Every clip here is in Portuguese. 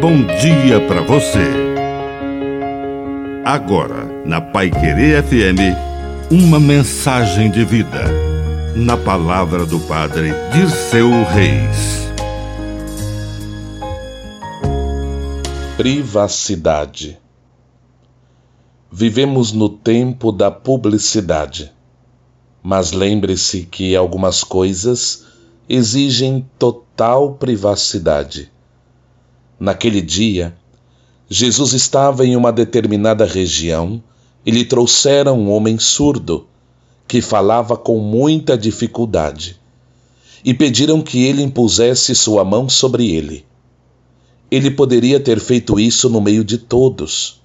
bom dia para você. Agora, na Pai Querer FM, uma mensagem de vida. Na palavra do Padre Dirceu Reis. Privacidade. Vivemos no tempo da publicidade. Mas lembre-se que algumas coisas exigem total privacidade. Naquele dia, Jesus estava em uma determinada região e lhe trouxeram um homem surdo, que falava com muita dificuldade, e pediram que ele impusesse sua mão sobre ele. Ele poderia ter feito isso no meio de todos,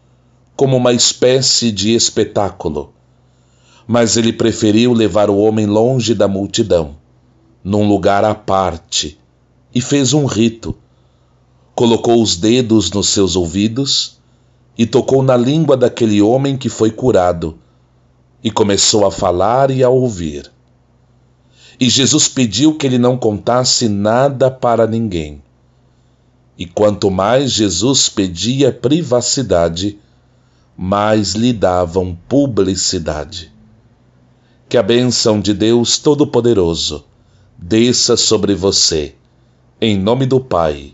como uma espécie de espetáculo, mas ele preferiu levar o homem longe da multidão num lugar à parte e fez um rito. Colocou os dedos nos seus ouvidos e tocou na língua daquele homem que foi curado e começou a falar e a ouvir. E Jesus pediu que ele não contasse nada para ninguém. E quanto mais Jesus pedia privacidade, mais lhe davam publicidade. Que a bênção de Deus Todo-Poderoso desça sobre você, em nome do Pai,